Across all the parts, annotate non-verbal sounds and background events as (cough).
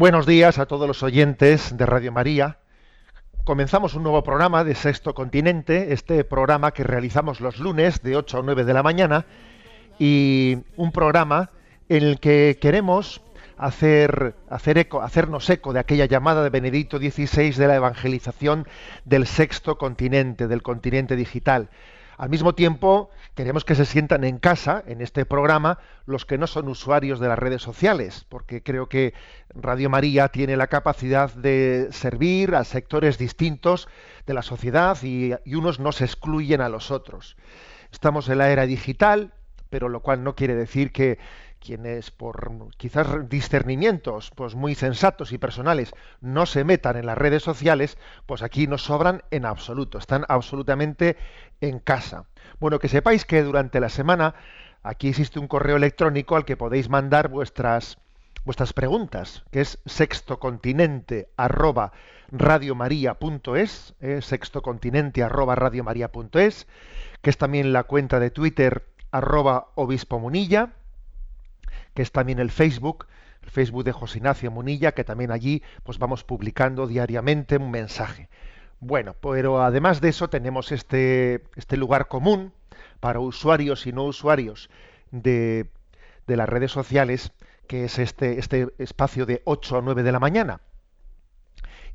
Buenos días a todos los oyentes de Radio María. Comenzamos un nuevo programa de Sexto Continente, este programa que realizamos los lunes de 8 a 9 de la mañana y un programa en el que queremos hacer, hacernos eco de aquella llamada de Benedicto XVI de la evangelización del Sexto Continente, del continente digital. Al mismo tiempo, queremos que se sientan en casa, en este programa, los que no son usuarios de las redes sociales, porque creo que Radio María tiene la capacidad de servir a sectores distintos de la sociedad y, unos no se excluyen a los otros. Estamos en la era digital, pero lo cual no quiere decir que quienes por quizás discernimientos pues muy sensatos y personales no se metan en las redes sociales, pues aquí nos sobran en absoluto, están absolutamente en casa. Bueno, que sepáis que durante la semana aquí existe un correo electrónico al que podéis mandar vuestras vuestras preguntas, que es sextocontinente arroba radiomaria.es, eh, sextocontinente arroba radiomaria.es, que es también la cuenta de Twitter arroba obispo munilla, que es también el Facebook, el Facebook de José Ignacio Munilla, que también allí pues vamos publicando diariamente un mensaje. Bueno, pero además de eso tenemos este, este lugar común para usuarios y no usuarios de, de las redes sociales, que es este, este espacio de 8 a 9 de la mañana.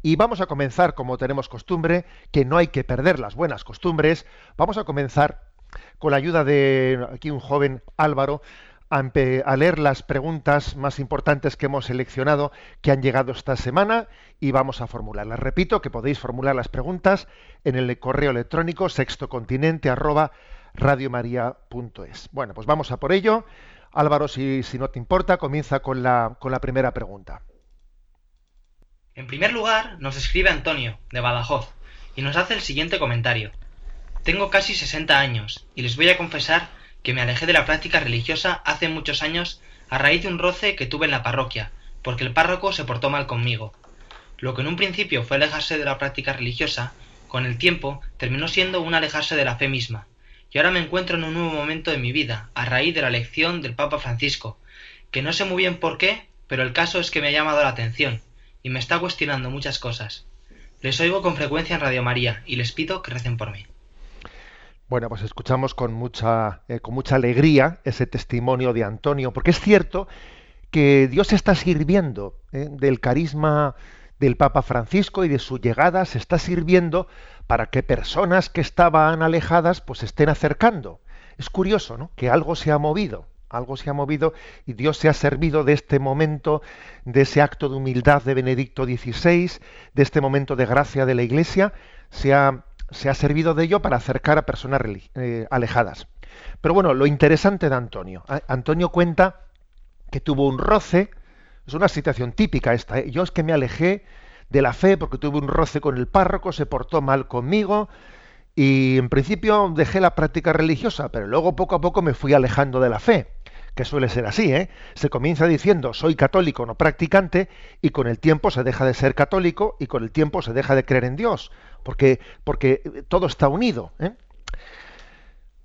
Y vamos a comenzar, como tenemos costumbre, que no hay que perder las buenas costumbres, vamos a comenzar con la ayuda de aquí un joven Álvaro, a, leer las preguntas más importantes que hemos seleccionado que han llegado esta semana y vamos a formularlas. Repito que podéis formular las preguntas en el correo electrónico sextocontinente arroba. Bueno, pues vamos a por ello. Álvaro, si, si no te importa, comienza con la, con la primera pregunta. En primer lugar, nos escribe Antonio, de Badajoz, y nos hace el siguiente comentario. Tengo casi 60 años, y les voy a confesar que me alejé de la práctica religiosa hace muchos años a raíz de un roce que tuve en la parroquia, porque el párroco se portó mal conmigo. Lo que en un principio fue alejarse de la práctica religiosa, con el tiempo terminó siendo un alejarse de la fe misma, y ahora me encuentro en un nuevo momento de mi vida, a raíz de la elección del Papa Francisco, que no sé muy bien por qué, pero el caso es que me ha llamado la atención, y me está cuestionando muchas cosas. Les oigo con frecuencia en Radio María, y les pido que recen por mí. Bueno, pues escuchamos con mucha, eh, con mucha alegría ese testimonio de Antonio, porque es cierto que Dios está sirviendo eh, del carisma del Papa Francisco y de su llegada, se está sirviendo para que personas que estaban alejadas pues se estén acercando. Es curioso, ¿no? Que algo se ha movido, algo se ha movido y Dios se ha servido de este momento, de ese acto de humildad de Benedicto XVI, de este momento de gracia de la Iglesia, se ha se ha servido de ello para acercar a personas eh, alejadas. Pero bueno, lo interesante de Antonio. Antonio cuenta que tuvo un roce, es una situación típica esta. ¿eh? Yo es que me alejé de la fe porque tuve un roce con el párroco, se portó mal conmigo y en principio dejé la práctica religiosa, pero luego poco a poco me fui alejando de la fe que suele ser así, ¿eh? Se comienza diciendo soy católico no practicante y con el tiempo se deja de ser católico y con el tiempo se deja de creer en Dios, porque, porque todo está unido. ¿eh?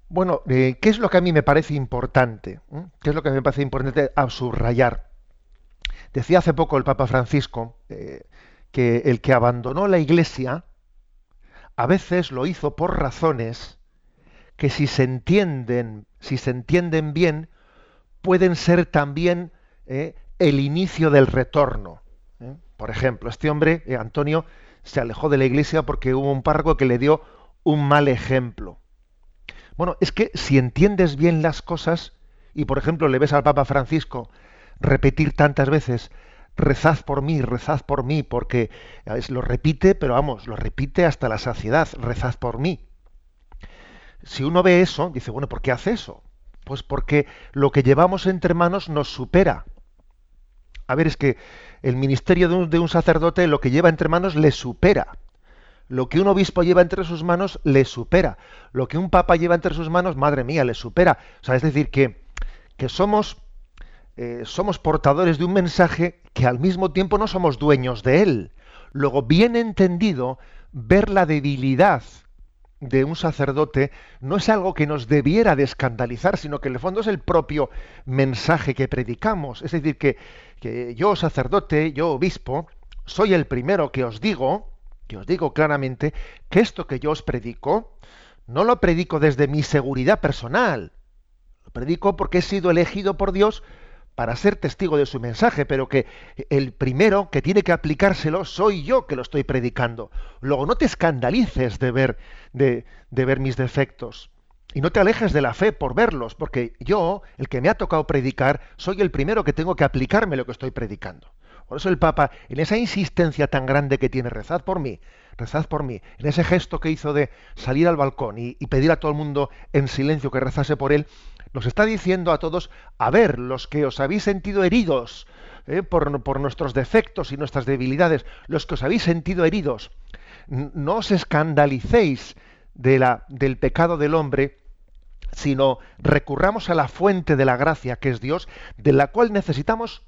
Bueno, eh, ¿qué es lo que a mí me parece importante? ¿Eh? ¿Qué es lo que me parece importante a subrayar? Decía hace poco el Papa Francisco eh, que el que abandonó la Iglesia a veces lo hizo por razones que si se entienden, si se entienden bien, pueden ser también eh, el inicio del retorno. ¿eh? Por ejemplo, este hombre, eh, Antonio, se alejó de la iglesia porque hubo un párroco que le dio un mal ejemplo. Bueno, es que si entiendes bien las cosas, y por ejemplo le ves al Papa Francisco repetir tantas veces, rezad por mí, rezad por mí, porque lo repite, pero vamos, lo repite hasta la saciedad, rezad por mí. Si uno ve eso, dice, bueno, ¿por qué hace eso? Pues porque lo que llevamos entre manos nos supera. A ver, es que el ministerio de un, sacerdote lo que lleva entre manos le supera. Lo que un obispo lleva entre sus manos le supera. Lo que un papa lleva entre sus manos, madre mía, le supera. O sea, es decir, que, que somos, eh, somos portadores de un mensaje que al mismo tiempo no somos dueños de él. Luego, bien entendido, ver la debilidad de un sacerdote no es algo que nos debiera de escandalizar, sino que en el fondo es el propio mensaje que predicamos. Es decir, que, que yo sacerdote, yo obispo, soy el primero que os digo, que os digo claramente, que esto que yo os predico, no lo predico desde mi seguridad personal, lo predico porque he sido elegido por Dios para ser testigo de su mensaje, pero que el primero que tiene que aplicárselo soy yo que lo estoy predicando. Luego no te escandalices de ver, de, de ver mis defectos. Y no te alejes de la fe por verlos, porque yo, el que me ha tocado predicar, soy el primero que tengo que aplicarme lo que estoy predicando. Por eso el Papa, en esa insistencia tan grande que tiene, rezad por mí, rezad por mí, en ese gesto que hizo de salir al balcón y, y pedir a todo el mundo en silencio que rezase por él, nos está diciendo a todos, a ver, los que os habéis sentido heridos eh, por, por, nuestros defectos y nuestras debilidades, los que os habéis sentido heridos, no os escandalicéis de la, del pecado del hombre, sino recurramos a la fuente de la gracia, que es Dios, de la cual necesitamos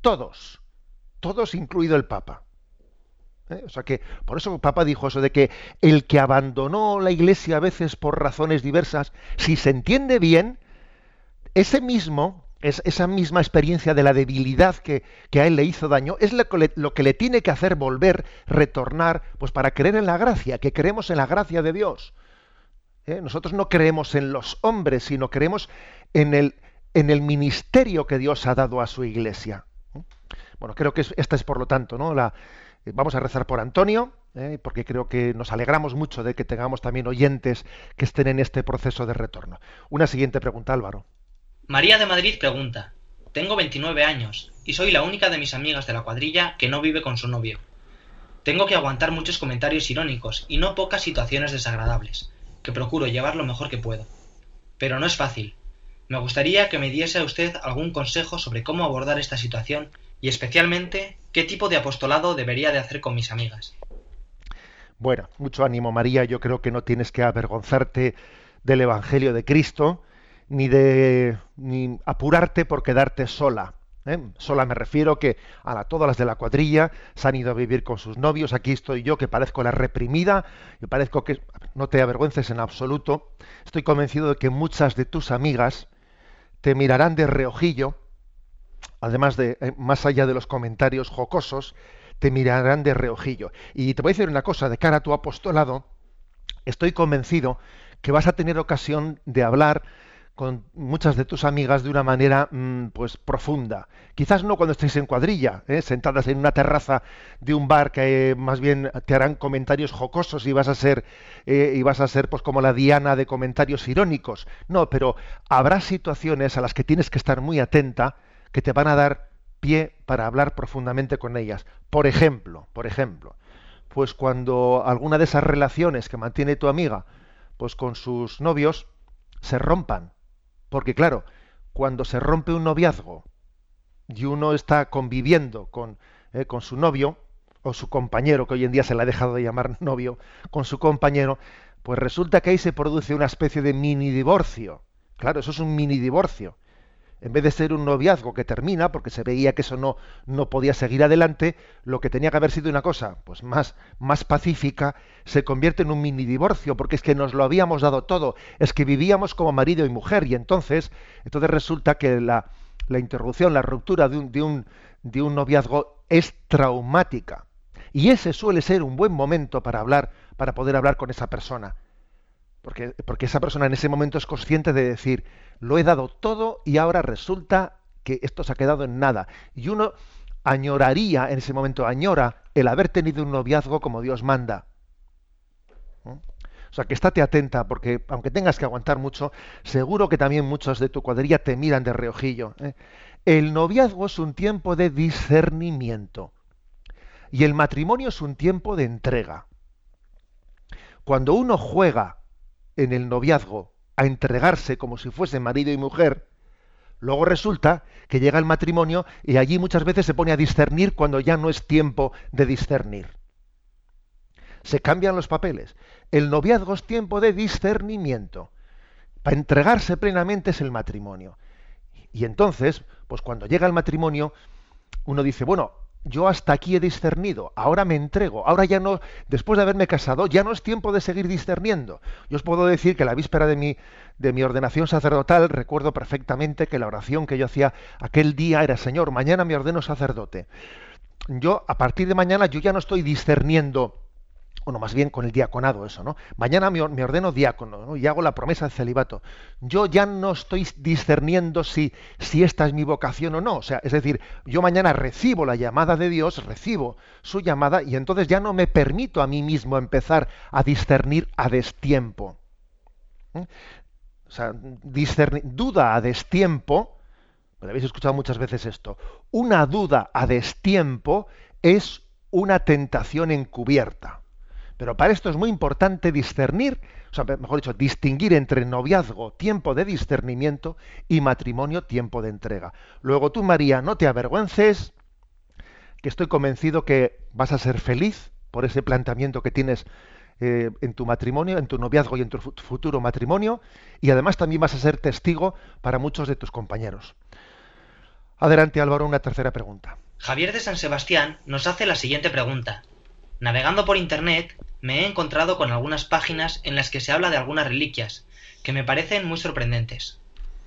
todos, todos incluido el Papa. ¿Eh? O sea que, por eso el Papa dijo eso de que el que abandonó la iglesia a veces por razones diversas, si se entiende bien, ese mismo, es, esa misma experiencia de la debilidad que, a él le hizo daño, es lo que, le, tiene que hacer volver, retornar, pues para creer en la gracia, que creemos en la gracia de Dios. ¿Eh? Nosotros no creemos en los hombres, sino creemos en el, en el ministerio que Dios ha dado a su iglesia. ¿Eh? Bueno, creo que esta es por lo tanto, ¿no? La, eh, vamos a rezar por Antonio, porque creo que nos alegramos mucho de que tengamos también oyentes que estén en este proceso de retorno. Una siguiente pregunta, Álvaro. María de Madrid pregunta, tengo 29 años y soy la única de mis amigas de la cuadrilla que no vive con su novio. Tengo que aguantar muchos comentarios irónicos y no pocas situaciones desagradables, que procuro llevar lo mejor que puedo. Pero no es fácil. Me gustaría que me diese a usted algún consejo sobre cómo abordar esta situación y especialmente qué tipo de apostolado debería de hacer con mis amigas. Bueno, mucho ánimo María, yo creo que no tienes que avergonzarte del Evangelio de Cristo, ni de ni apurarte por quedarte sola. ¿eh? Sola me refiero que a todas las de la cuadrilla se han ido a vivir con sus novios. Aquí estoy yo que parezco la reprimida y parezco que no te avergüences en absoluto. Estoy convencido de que muchas de tus amigas te mirarán de reojillo, además de eh, más allá de los comentarios jocosos, te mirarán de reojillo. Y te voy a decir una cosa, de cara a tu apostolado, estoy convencido que vas a tener ocasión de hablar con muchas de tus amigas de una manera mm, pues profunda. Quizás no cuando estéis en cuadrilla, ¿eh? sentadas en una terraza de un bar que eh, más bien te harán comentarios jocosos y vas a ser eh, y vas a ser pues como la diana de comentarios irónicos. No, pero habrá situaciones a las que tienes que estar muy atenta que te van a dar pie para hablar profundamente con ellas. Por ejemplo, por ejemplo, pues cuando alguna de esas relaciones que mantiene tu amiga pues con sus novios se rompan porque claro, cuando se rompe un noviazgo y uno está conviviendo con, eh, con su novio o su compañero, que hoy en día se le ha dejado de llamar (laughs) novio, con su compañero, pues resulta que ahí se produce una especie de mini divorcio. Claro, eso es un mini divorcio en vez de ser un noviazgo que termina, porque se veía que eso no, no podía seguir adelante, lo que tenía que haber sido una cosa pues más, más pacífica, se convierte en un mini divorcio, porque es que nos lo habíamos dado todo, es que vivíamos como marido y mujer, y entonces, entonces resulta que la, la interrupción, la ruptura de un, de, un, de un noviazgo es traumática. Y ese suele ser un buen momento para hablar, para poder hablar con esa persona. Porque, porque esa persona en ese momento es consciente de decir, lo he dado todo y ahora resulta que esto se ha quedado en nada. Y uno añoraría, en ese momento añora, el haber tenido un noviazgo como Dios manda. O sea, que estate atenta, porque aunque tengas que aguantar mucho, seguro que también muchos de tu cuadrilla te miran de reojillo. ¿eh? El noviazgo es un tiempo de discernimiento y el matrimonio es un tiempo de entrega. Cuando uno juega en el noviazgo a entregarse como si fuese marido y mujer, luego resulta que llega el matrimonio y allí muchas veces se pone a discernir cuando ya no es tiempo de discernir. Se cambian los papeles. El noviazgo es tiempo de discernimiento. Para entregarse plenamente es el matrimonio. Y entonces, pues cuando llega el matrimonio, uno dice, bueno, yo hasta aquí he discernido, ahora me entrego, ahora ya no, después de haberme casado, ya no es tiempo de seguir discerniendo. Yo os puedo decir que la víspera de mi, de mi ordenación sacerdotal, recuerdo perfectamente que la oración que yo hacía aquel día era, Señor, mañana me ordeno sacerdote. Yo, a partir de mañana, yo ya no estoy discerniendo bueno, más bien con el diaconado eso, ¿no? Mañana me, ordeno diácono y hago la promesa de celibato. Yo ya no estoy discerniendo si, si esta es mi vocación o no. O sea, es decir, yo mañana recibo la llamada de Dios, recibo su llamada y entonces ya no me permito a mí mismo empezar a discernir a destiempo. ¿Eh? O sea, duda a destiempo, habéis escuchado muchas veces esto, una duda a destiempo es una tentación encubierta. Pero para esto es muy importante discernir, o sea, mejor dicho, distinguir entre noviazgo, tiempo de discernimiento, y matrimonio, tiempo de entrega. Luego tú, María, no te avergüences, que estoy convencido que vas a ser feliz por ese planteamiento que tienes eh, en tu matrimonio, en tu noviazgo y en tu futuro matrimonio, y además también vas a ser testigo para muchos de tus compañeros. Adelante, Álvaro, una tercera pregunta. Javier de San Sebastián nos hace la siguiente pregunta. Navegando por Internet me he encontrado con algunas páginas en las que se habla de algunas reliquias, que me parecen muy sorprendentes.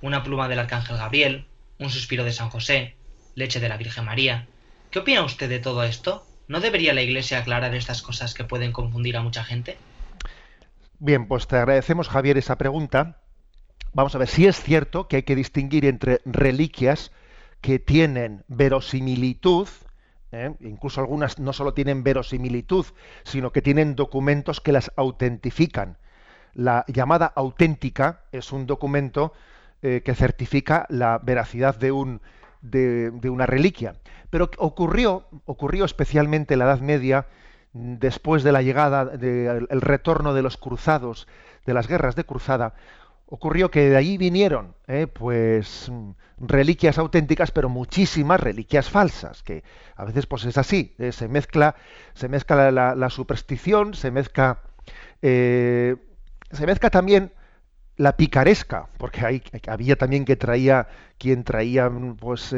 Una pluma del Arcángel Gabriel, un suspiro de San José, leche de la Virgen María. ¿Qué opina usted de todo esto? ¿No debería la Iglesia aclarar estas cosas que pueden confundir a mucha gente? Bien, pues te agradecemos, Javier, esa pregunta. Vamos a ver, si es cierto que hay que distinguir entre reliquias que tienen verosimilitud, ¿eh? incluso algunas no solo tienen verosimilitud, sino que tienen documentos que las autentifican. La llamada auténtica es un documento eh, que certifica la veracidad de, un, de, una reliquia. Pero ocurrió, ocurrió especialmente en la Edad Media, después de la llegada, del retorno de los cruzados, de las guerras de cruzada, ocurrió que de ahí vinieron eh, pues reliquias auténticas pero muchísimas reliquias falsas que a veces pues es así eh, se mezcla se mezcla la, superstición se mezcla eh, se mezcla también la picaresca porque había también que traía quien traía pues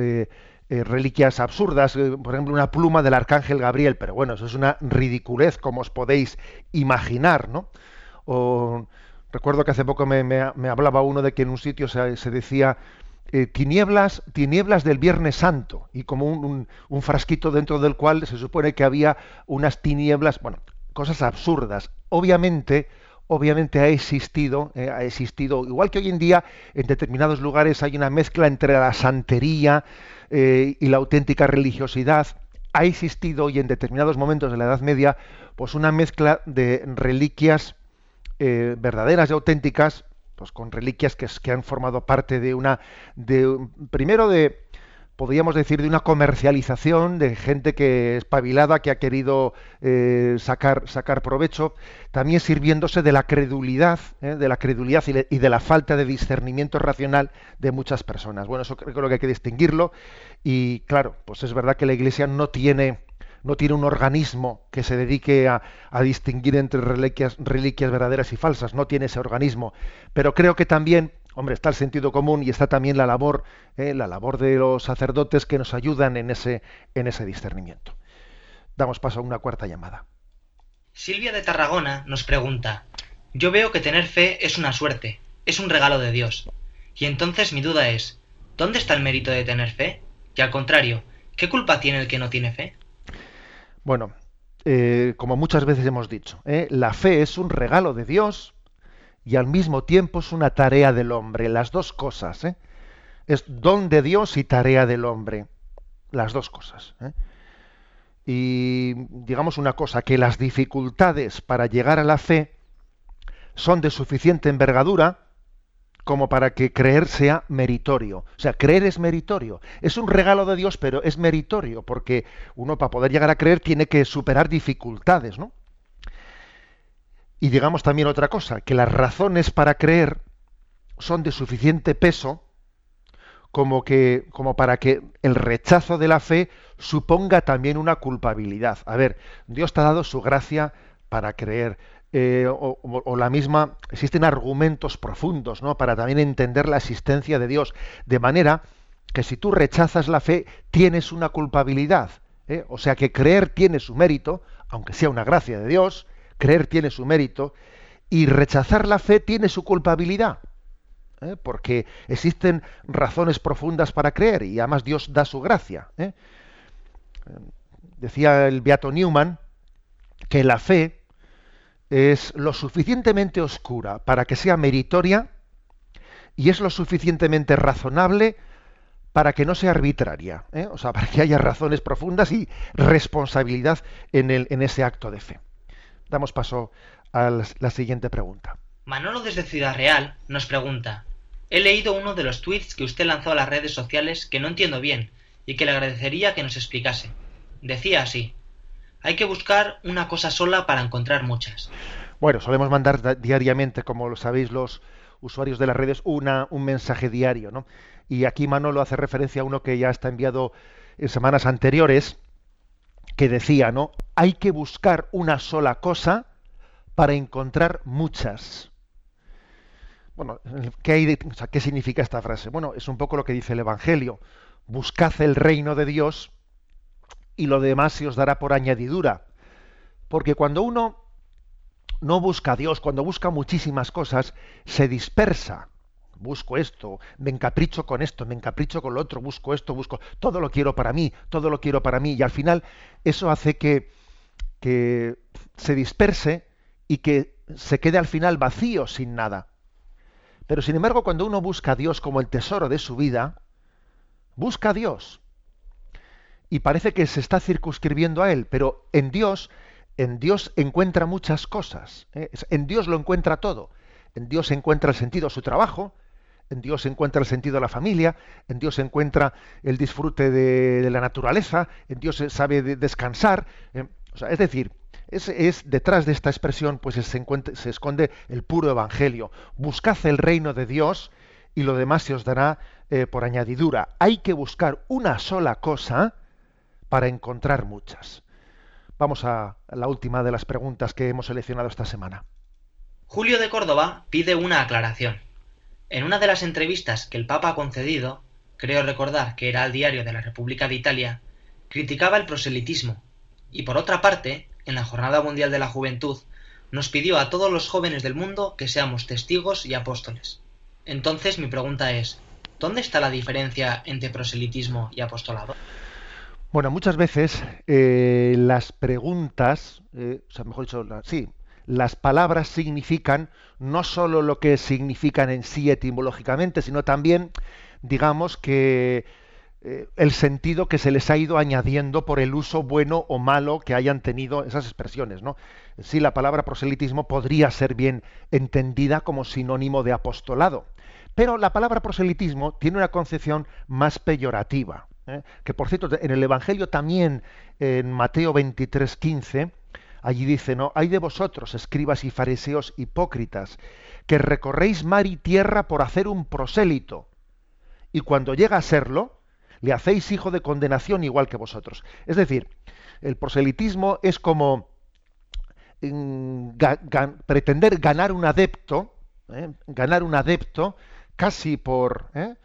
reliquias absurdas por ejemplo una pluma del arcángel Gabriel pero bueno eso es una ridiculez como os podéis imaginar no Recuerdo que hace poco me, hablaba uno de que en un sitio se, decía eh, tinieblas, tinieblas del Viernes Santo, y como un, frasquito dentro del cual se supone que había unas tinieblas, bueno, cosas absurdas. Obviamente, obviamente ha existido, eh, ha existido, igual que hoy en día en determinados lugares hay una mezcla entre la santería eh, y la auténtica religiosidad. Ha existido y en determinados momentos de la Edad Media, pues una mezcla de reliquias eh, verdaderas y auténticas, pues con reliquias que, que, han formado parte de una, de, primero de, podríamos decir, de una comercialización de gente que espabilada, que ha querido eh, sacar, sacar provecho, también sirviéndose de la credulidad, eh, de la credulidad y, y, de la falta de discernimiento racional de muchas personas. Bueno, eso creo que hay que distinguirlo y claro, pues es verdad que la Iglesia no tiene no tiene un organismo que se dedique a, distinguir entre reliquias, verdaderas y falsas, no tiene ese organismo. Pero creo que también, hombre, está el sentido común y está también la labor, eh, la labor de los sacerdotes que nos ayudan en ese, en ese discernimiento. Damos paso a una cuarta llamada. Silvia de Tarragona nos pregunta, yo veo que tener fe es una suerte, es un regalo de Dios. Y entonces mi duda es, ¿dónde está el mérito de tener fe? Y al contrario, ¿qué culpa tiene el que no tiene fe? Bueno, eh, como muchas veces hemos dicho, ¿eh? la fe es un regalo de Dios y al mismo tiempo es una tarea del hombre, las dos cosas. ¿eh? Es don de Dios y tarea del hombre. Las dos cosas. ¿eh? Y digamos una cosa, que las dificultades para llegar a la fe son de suficiente envergadura como para que creer sea meritorio. O sea, creer es meritorio. Es un regalo de Dios, pero es meritorio, porque uno para poder llegar a creer tiene que superar dificultades, ¿no? Y digamos también otra cosa, que las razones para creer son de suficiente peso como que como para que el rechazo de la fe suponga también una culpabilidad. A ver, Dios te ha dado su gracia para creer. Eh, o, la misma, existen argumentos profundos ¿no? para también entender la existencia de Dios, de manera que si tú rechazas la fe, tienes una culpabilidad. ¿eh? O sea que creer tiene su mérito, aunque sea una gracia de Dios, creer tiene su mérito, y rechazar la fe tiene su culpabilidad. ¿eh? Porque existen razones profundas para creer y además Dios da su gracia. Decía el Beato Newman que la fe, es lo suficientemente oscura para que sea meritoria y es lo suficientemente razonable para que no sea arbitraria, ¿eh? o sea, para que haya razones profundas y responsabilidad en, el, en ese acto de fe. Damos paso a la siguiente pregunta. Manolo desde Ciudad Real nos pregunta, he leído uno de los tweets que usted lanzó a las redes sociales que no entiendo bien y que le agradecería que nos explicase. Decía así, hay que buscar una cosa sola para encontrar muchas. Bueno, solemos mandar diariamente, como lo sabéis los usuarios de las redes, una, un mensaje diario, ¿no? Y aquí Manolo hace referencia a uno que ya está enviado en semanas anteriores, que decía, ¿no? Hay que buscar una sola cosa para encontrar muchas. Bueno, ¿qué, hay ¿qué significa esta frase? Bueno, es un poco lo que dice el Evangelio. Buscad el reino de Dios y lo demás se os dará por añadidura. Porque cuando uno no busca a Dios, cuando busca muchísimas cosas, se dispersa. Busco esto, me encapricho con esto, me encapricho con lo otro, busco esto, busco, todo lo quiero para mí, todo lo quiero para mí. Y al final eso hace que, que se disperse y que se quede al final vacío sin nada. Pero sin embargo, cuando uno busca a Dios como el tesoro de su vida, busca a Dios, y parece que se está circunscribiendo a él, pero en Dios, en Dios encuentra muchas cosas. ¿eh? En Dios lo encuentra todo. En Dios encuentra el sentido de su trabajo, en Dios encuentra el sentido de la familia, en Dios encuentra el disfrute de, la naturaleza, en Dios sabe descansar. ¿eh? es decir, es, detrás de esta expresión pues se, se, esconde el puro evangelio. Buscad el reino de Dios y lo demás se os dará eh, por añadidura. Hay que buscar una sola cosa para encontrar muchas. Vamos a la última de las preguntas que hemos seleccionado esta semana. Julio de Córdoba pide una aclaración. En una de las entrevistas que el Papa ha concedido, creo recordar que era al diario de la República de Italia, criticaba el proselitismo y por otra parte, en la Jornada Mundial de la Juventud, nos pidió a todos los jóvenes del mundo que seamos testigos y apóstoles. Entonces mi pregunta es, ¿dónde está la diferencia entre proselitismo y apostolado? Bueno, muchas veces eh, las preguntas, eh, o sea, mejor dicho, sí, las palabras significan no solo lo que significan en sí etimológicamente, sino también, digamos, que eh, el sentido que se les ha ido añadiendo por el uso bueno o malo que hayan tenido esas expresiones, ¿no? Sí, la palabra proselitismo podría ser bien entendida como sinónimo de apostolado, pero la palabra proselitismo tiene una concepción más peyorativa. ¿Eh? que por cierto, en el Evangelio también, en Mateo 23, 15, allí dice, ¿no? Hay de vosotros, escribas y fariseos hipócritas, que recorréis mar y tierra por hacer un prosélito, y cuando llega a serlo, le hacéis hijo de condenación igual que vosotros. Es decir, el proselitismo es como mm, pretender ganar un adepto, ¿eh? ganar un adepto casi por, ¿eh?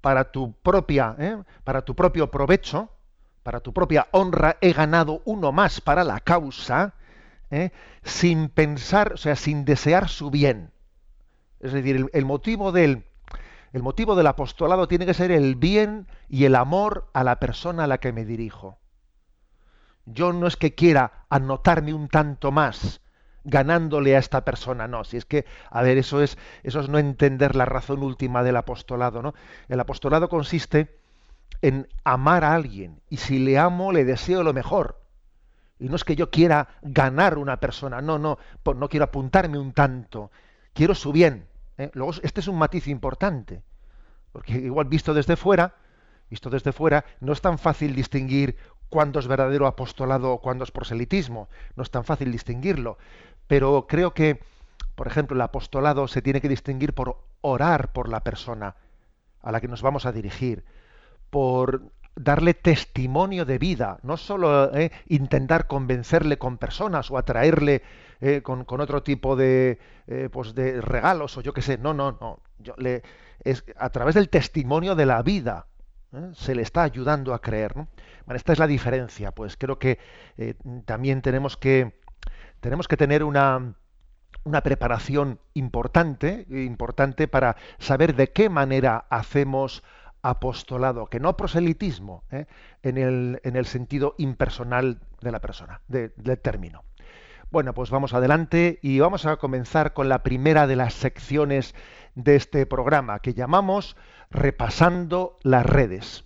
Para tu propia, ¿eh? para tu propio provecho, para tu propia honra, he ganado uno más para la causa, ¿eh? sin pensar, o sea, sin desear su bien. Es decir, el, motivo del, el motivo del apostolado tiene que ser el bien y el amor a la persona a la que me dirijo. Yo no es que quiera anotarme un tanto más ganándole a esta persona. No, si es que, a ver, eso es, eso es no entender la razón última del apostolado, ¿no? El apostolado consiste en amar a alguien, y si le amo, le deseo lo mejor. Y no es que yo quiera ganar una persona, no, no, no quiero apuntarme un tanto, quiero su bien. ¿eh? Luego, este es un matiz importante, porque igual visto desde fuera, visto desde fuera, no es tan fácil distinguir cuándo es verdadero apostolado o cuándo es proselitismo, no es tan fácil distinguirlo, pero creo que, por ejemplo, el apostolado se tiene que distinguir por orar por la persona a la que nos vamos a dirigir, por darle testimonio de vida, no solo eh, intentar convencerle con personas o atraerle eh, con, otro tipo de, eh, pues de regalos o yo qué sé, no, no, no. Yo le, es a través del testimonio de la vida se le está ayudando a creer. Bueno, esta es la diferencia. Pues creo que también tenemos que tenemos que tener una una preparación importante, importante para saber de qué manera hacemos apostolado, que no proselitismo, ¿eh? en, el, en, el, sentido impersonal de la persona, del término. Bueno, pues vamos adelante y vamos a comenzar con la primera de las secciones de este programa que llamamos Repasando las redes.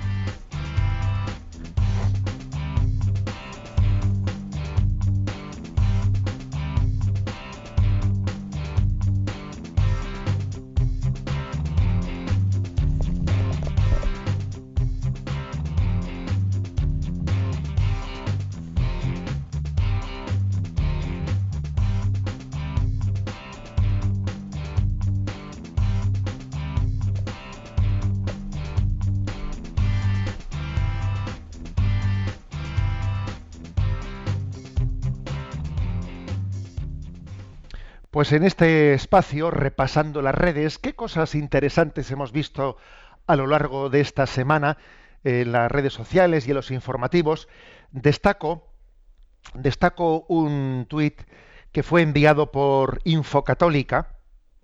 Pues en este espacio, repasando las redes, ¿qué cosas interesantes hemos visto a lo largo de esta semana en las redes sociales y en los informativos? Destaco, destaco un tuit que fue enviado por Infocatólica,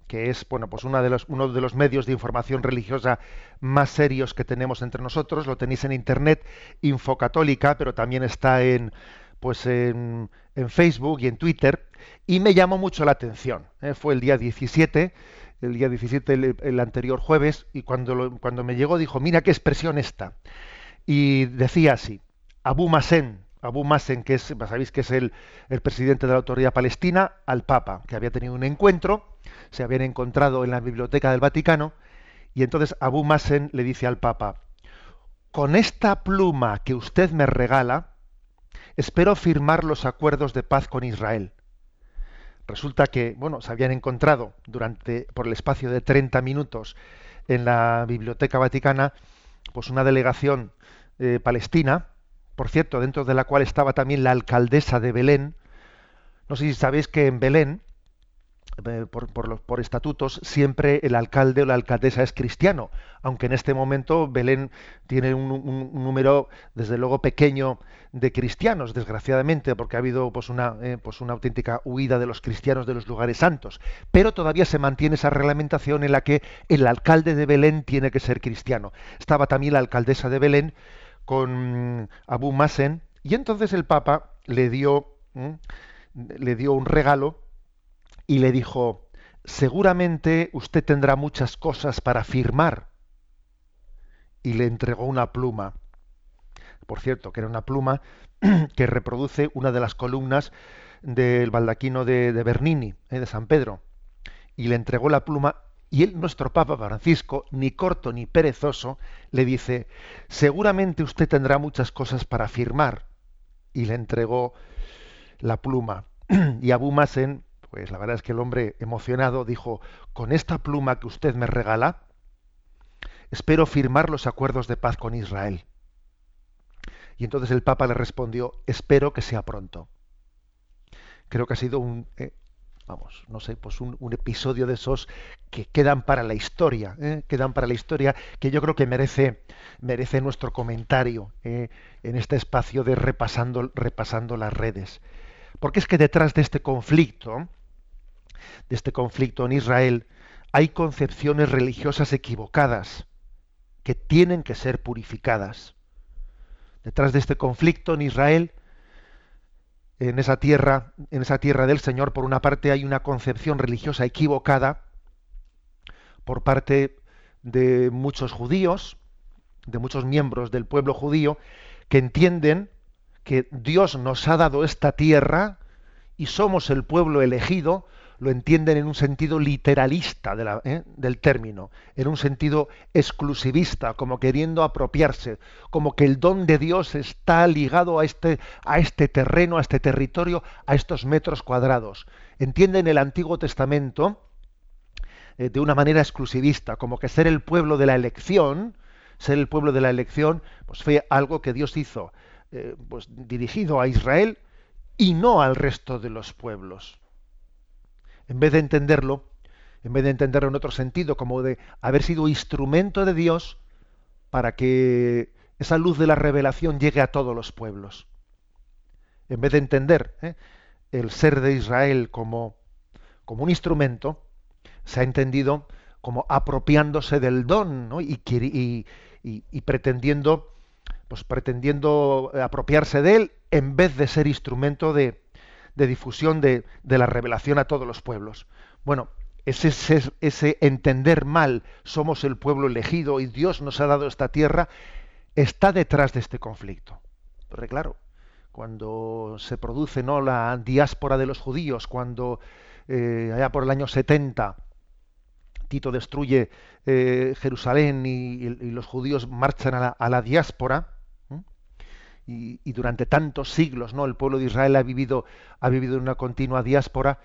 que es bueno, pues una de los, uno de los medios de información religiosa más serios que tenemos entre nosotros. Lo tenéis en internet, Infocatólica, pero también está en pues en, en Facebook y en Twitter y me llamó mucho la atención. ¿eh? Fue el día 17, el día 17 el, anterior jueves, y cuando, cuando me llegó dijo, mira qué expresión esta. Y decía así, Abu Masen, Abu Masen, que es, sabéis que es el, el, presidente de la autoridad palestina, al Papa, que había tenido un encuentro, se habían encontrado en la biblioteca del Vaticano, y entonces Abu Masen le dice al Papa, con esta pluma que usted me regala, espero firmar los acuerdos de paz con Israel. Resulta que, bueno, se habían encontrado durante, por el espacio de 30 minutos en la Biblioteca Vaticana, pues una delegación eh, palestina, por cierto, dentro de la cual estaba también la alcaldesa de Belén. No sé si sabéis que en Belén eh, por, por, estatutos, siempre el alcalde o la alcaldesa es cristiano, aunque en este momento Belén tiene un, número, desde luego, pequeño de cristianos, desgraciadamente, porque ha habido pues, una, eh, pues una auténtica huida de los cristianos de los lugares santos. Pero todavía se mantiene esa reglamentación en la que el alcalde de Belén tiene que ser cristiano. Estaba también la alcaldesa de Belén con Abu Masen, y entonces el Papa le dio, le dio un regalo y le dijo, seguramente usted tendrá muchas cosas para firmar. Y le entregó una pluma. Por cierto, que era una pluma (clears throat) que reproduce una de las columnas del baldaquino de, Bernini, eh, de San Pedro. Y le entregó la pluma y él, nuestro Papa Francisco, ni corto ni perezoso, le dice, seguramente usted tendrá muchas cosas para firmar. Y le entregó la pluma. (clears throat) y Abu Masen pues la verdad es que el hombre emocionado dijo, con esta pluma que usted me regala, espero firmar los acuerdos de paz con Israel. Y entonces el Papa le respondió, espero que sea pronto. Creo que ha sido un, eh, vamos, no sé, pues un, episodio de esos que quedan para la historia, eh, quedan para la historia, que yo creo que merece, merece nuestro comentario eh, en este espacio de repasando, repasando las redes. Porque es que detrás de este conflicto, de este conflicto en Israel, hay concepciones religiosas equivocadas que tienen que ser purificadas. Detrás de este conflicto en Israel, en esa tierra, en esa tierra del Señor, por una parte hay una concepción religiosa equivocada por parte de muchos judíos, de muchos miembros del pueblo judío, que entienden que Dios nos ha dado esta tierra y somos el pueblo elegido, lo entienden en un sentido literalista ¿eh? del término, en un sentido exclusivista, como queriendo apropiarse, como que el don de Dios está ligado a este, a este terreno, a este territorio, a estos metros cuadrados. Entienden el Antiguo Testamento eh, de una manera exclusivista, como que ser el pueblo de la elección, ser el pueblo de la elección, pues fue algo que Dios hizo, eh, pues dirigido a Israel y no al resto de los pueblos. En vez de entenderlo, en vez de entenderlo en otro sentido, como de haber sido instrumento de Dios para que esa luz de la revelación llegue a todos los pueblos. En vez de entender ¿eh? el ser de Israel como, como un instrumento, se ha entendido como apropiándose del don y, y, pretendiendo pues pretendiendo apropiarse de él en vez de ser instrumento de, de difusión de, de, la revelación a todos los pueblos. Bueno, ese, ese, ese, entender mal, somos el pueblo elegido y Dios nos ha dado esta tierra, está detrás de este conflicto. Porque claro, cuando se produce ¿no? la diáspora de los judíos, cuando eh, allá por el año 70 Tito destruye eh, Jerusalén y, los judíos marchan a la, diáspora. Y, durante tantos siglos, ¿no? El pueblo de Israel ha vivido, ha vivido una continua diáspora.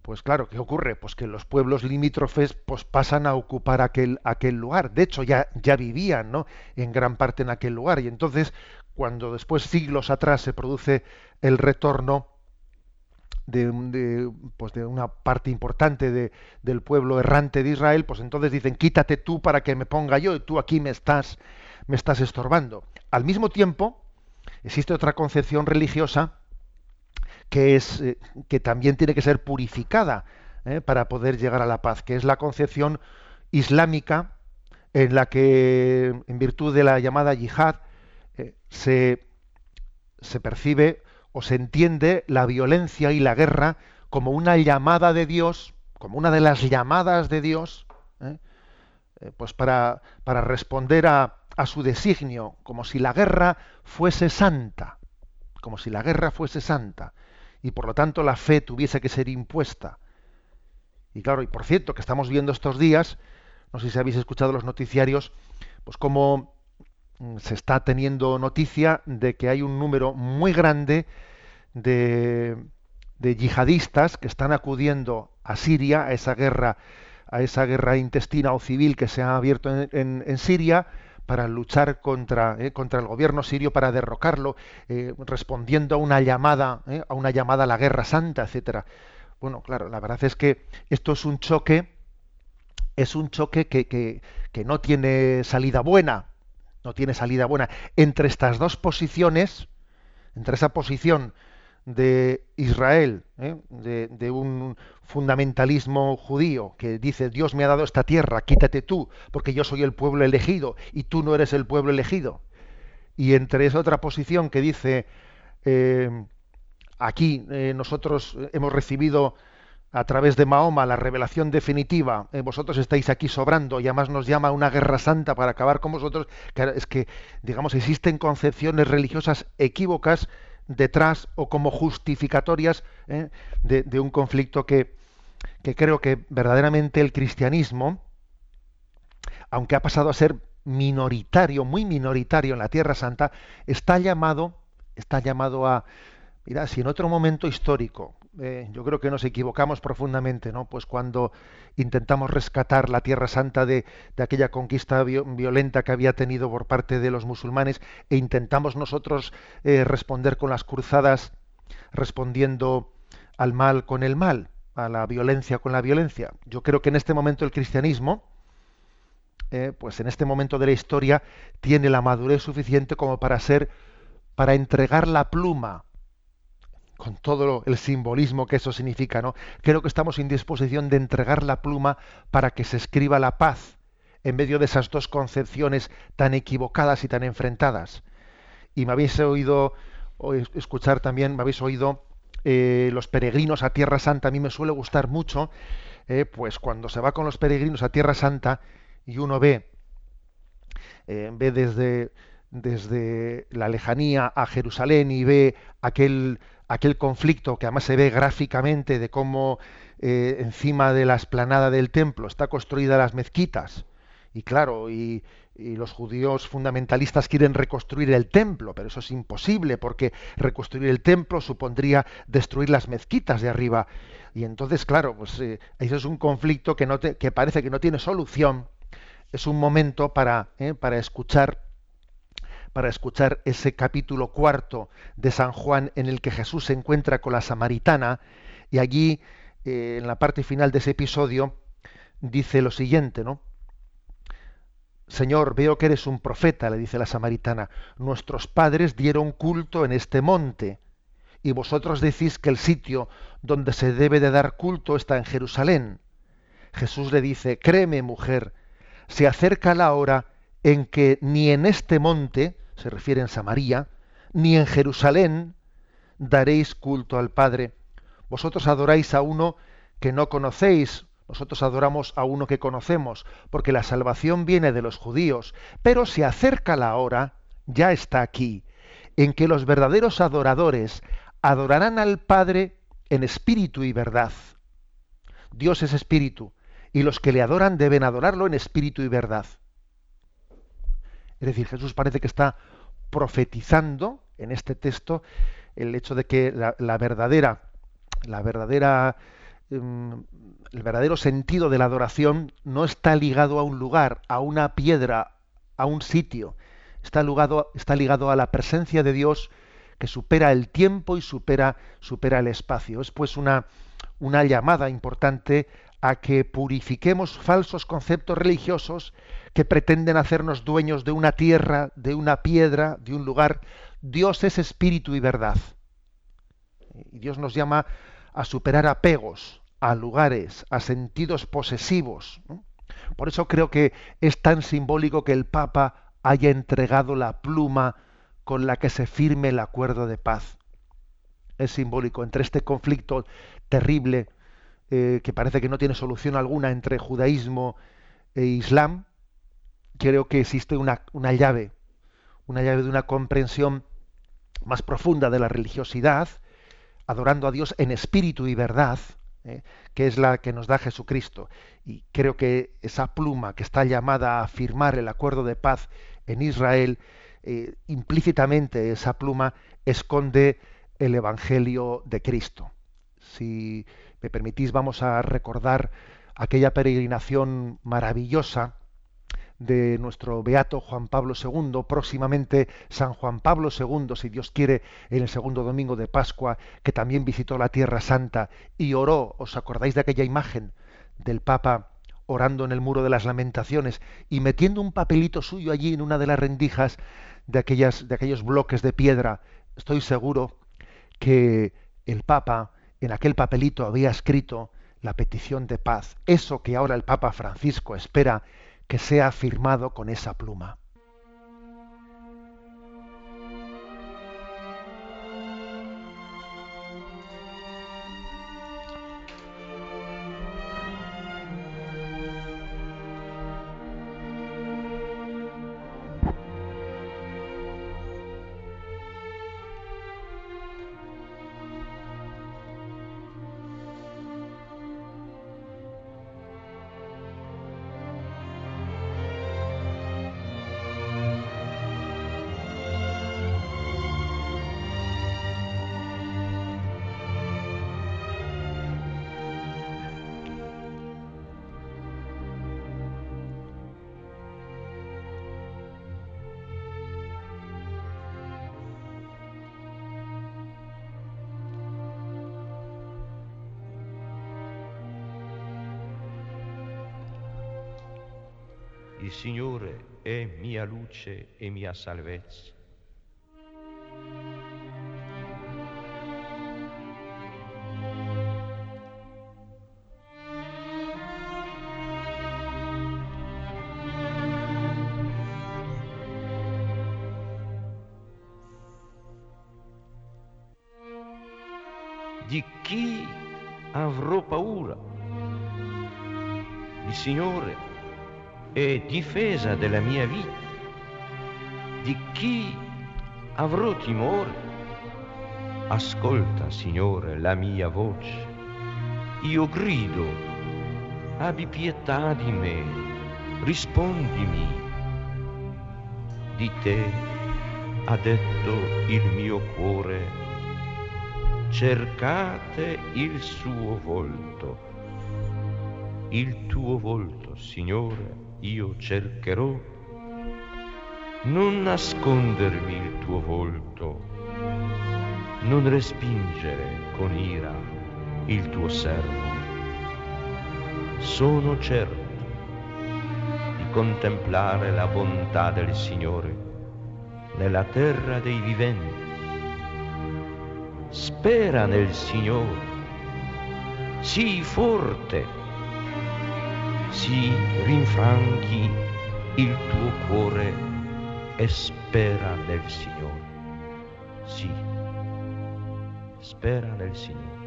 Pues claro, ¿qué ocurre? Pues que los pueblos limítrofes pues, pasan a ocupar aquel, aquel lugar. De hecho, ya, ya vivían ¿no? en gran parte en aquel lugar. Y entonces, cuando después, siglos atrás, se produce el retorno, de, pues de una parte importante de, del pueblo errante de Israel, pues entonces dicen, quítate tú para que me ponga yo y tú aquí me estás, me estás estorbando. Al mismo tiempo, existe otra concepción religiosa que, es, eh, que también tiene que ser purificada eh, para poder llegar a la paz, que es la concepción islámica en la que, en virtud de la llamada yihad, eh, se, se percibe o se entiende la violencia y la guerra como una llamada de Dios, como una de las llamadas de Dios, pues para, para responder a, a su designio, como si la guerra fuese santa, como si la guerra fuese santa, y por lo tanto la fe tuviese que ser impuesta. Y claro, y por cierto, que estamos viendo estos días, no sé si habéis escuchado los noticiarios, pues como Mm, se está teniendo noticia de que hay un número muy grande de, yihadistas que están acudiendo a Siria, a esa guerra, a esa guerra intestina o civil que se ha abierto en, Siria, para luchar contra, eh, contra el gobierno sirio, para derrocarlo, eh, respondiendo a una llamada, eh, a una llamada a la guerra santa, etcétera. Bueno, claro, la verdad es que esto es un choque, es un choque que, que no tiene salida buena, no tiene salida buena. Entre estas dos posiciones, entre esa posición de Israel, ¿eh? de, un fundamentalismo judío que dice Dios me ha dado esta tierra, quítate tú, porque yo soy el pueblo elegido y tú no eres el pueblo elegido. Y entre esa otra posición que dice eh, aquí eh, nosotros hemos recibido a través de Mahoma la revelación definitiva, vosotros estáis aquí sobrando y además nos llama una guerra santa para acabar con vosotros, es que, digamos, existen concepciones religiosas equívocas detrás o como justificatorias eh, de, un conflicto que, que creo que verdaderamente el cristianismo, aunque ha pasado a ser minoritario, muy minoritario en la Tierra Santa, está llamado, está llamado a, mira, si en otro momento histórico eh, yo creo que nos equivocamos profundamente, ¿no? Pues cuando intentamos rescatar la Tierra Santa de, aquella conquista violenta que había tenido por parte de los musulmanes e intentamos nosotros eh, responder con las cruzadas, respondiendo al mal con el mal, a la violencia con la violencia. Yo creo que en este momento el cristianismo, eh, pues en este momento de la historia, tiene la madurez suficiente como para ser, para entregar la pluma con todo el simbolismo que eso significa, ¿no? Creo que estamos en disposición de entregar la pluma para que se escriba la paz en medio de esas dos concepciones tan equivocadas y tan enfrentadas. Y me habéis oído escuchar también, me habéis oído eh, los peregrinos a Tierra Santa. A mí me suele gustar mucho, eh, pues cuando se va con los peregrinos a Tierra Santa y uno ve, eh, ve desde desde la lejanía a Jerusalén y ve aquel aquel conflicto que además se ve gráficamente de cómo eh, encima de la esplanada del templo está construida las mezquitas y claro y, los judíos fundamentalistas quieren reconstruir el templo pero eso es imposible porque reconstruir el templo supondría destruir las mezquitas de arriba. Y entonces claro pues eh, eso es un conflicto que no que parece que no tiene solución. Es un momento para eh, para escuchar para escuchar ese capítulo cuarto de San Juan en el que Jesús se encuentra con la samaritana y allí eh, en la parte final de ese episodio dice lo siguiente, ¿no? Señor, veo que eres un profeta, le dice la samaritana. Nuestros padres dieron culto en este monte y vosotros decís que el sitio donde se debe de dar culto está en Jerusalén. Jesús le dice, créeme mujer, se acerca la hora en que ni en este monte, se refiere en Samaria, ni en Jerusalén daréis culto al Padre. Vosotros adoráis a uno que no conocéis, nosotros adoramos a uno que conocemos, porque la salvación viene de los judíos, pero se acerca la hora, ya está aquí, en que los verdaderos adoradores adorarán al Padre en espíritu y verdad. Dios es espíritu, y los que le adoran deben adorarlo en espíritu y verdad. Es decir, Jesús parece que está profetizando en este texto el hecho de que la, verdadera, la verdadera, em, el verdadero sentido de la adoración no está ligado a un lugar, a una piedra, a un sitio. Está ligado, está ligado a la presencia de Dios que supera el tiempo y supera, supera el espacio. Es pues una, una llamada importante a que purifiquemos falsos conceptos religiosos que pretenden hacernos dueños de una tierra, de una piedra, de un lugar. Dios es espíritu y verdad. Y Dios nos llama a superar apegos a lugares, a sentidos posesivos. Por eso creo que es tan simbólico que el Papa haya entregado la pluma con la que se firme el acuerdo de paz. Es simbólico entre este conflicto terrible eh, que parece que no tiene solución alguna entre judaísmo e islam, creo que existe una, llave, una llave de una comprensión más profunda de la religiosidad, adorando a Dios en espíritu y verdad, ¿eh? que es la que nos da Jesucristo. Y creo que esa pluma que está llamada a firmar el acuerdo de paz en Israel, eh, implícitamente esa pluma esconde el Evangelio de Cristo. Si me permitís, vamos a recordar aquella peregrinación maravillosa de nuestro beato Juan Pablo II, próximamente San Juan Pablo II, si Dios quiere, en el segundo domingo de Pascua, que también visitó la Tierra Santa y oró, ¿os acordáis de aquella imagen del Papa orando en el muro de las lamentaciones y metiendo un papelito suyo allí en una de las rendijas de, aquellas, de aquellos bloques de piedra? Estoy seguro que el Papa en aquel papelito había escrito la petición de paz, eso que ahora el Papa Francisco espera que sea firmado con esa pluma. Il Signore è mia luce e mia salvezza. Difesa della mia vita. Di chi avrò timore? Ascolta, Signore, la mia voce. Io grido, abbi pietà di me, rispondimi. Di te ha detto il mio cuore, cercate il suo volto. Il tuo volto, Signore, io cercherò. Non nascondermi il tuo volto non respingere con ira il tuo servo. Sono certo di contemplare la bontà del Signore nella terra dei viventi. Spera nel Signore, sii forte, si rinfranchi il tuo cuore e spera nel Signore. Sì spera nel Signore.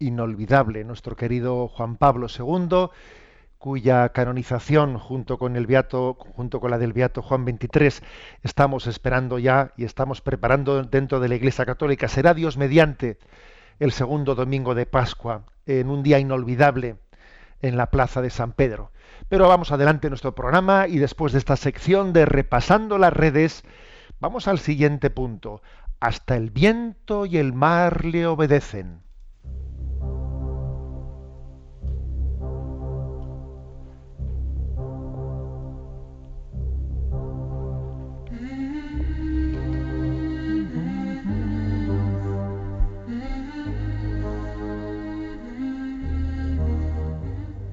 Inolvidable, nuestro querido Juan Pablo II cuya canonización junto con el junto con la del beato Juan XXIII estamos esperando ya y estamos preparando dentro de la Iglesia Católica será Dios mediante el segundo domingo de Pascua en un día inolvidable en la plaza de San Pedro. Pero vamos adelante en nuestro programa y después de esta sección de repasando las redes vamos al siguiente punto. Hasta el viento y el mar le obedecen.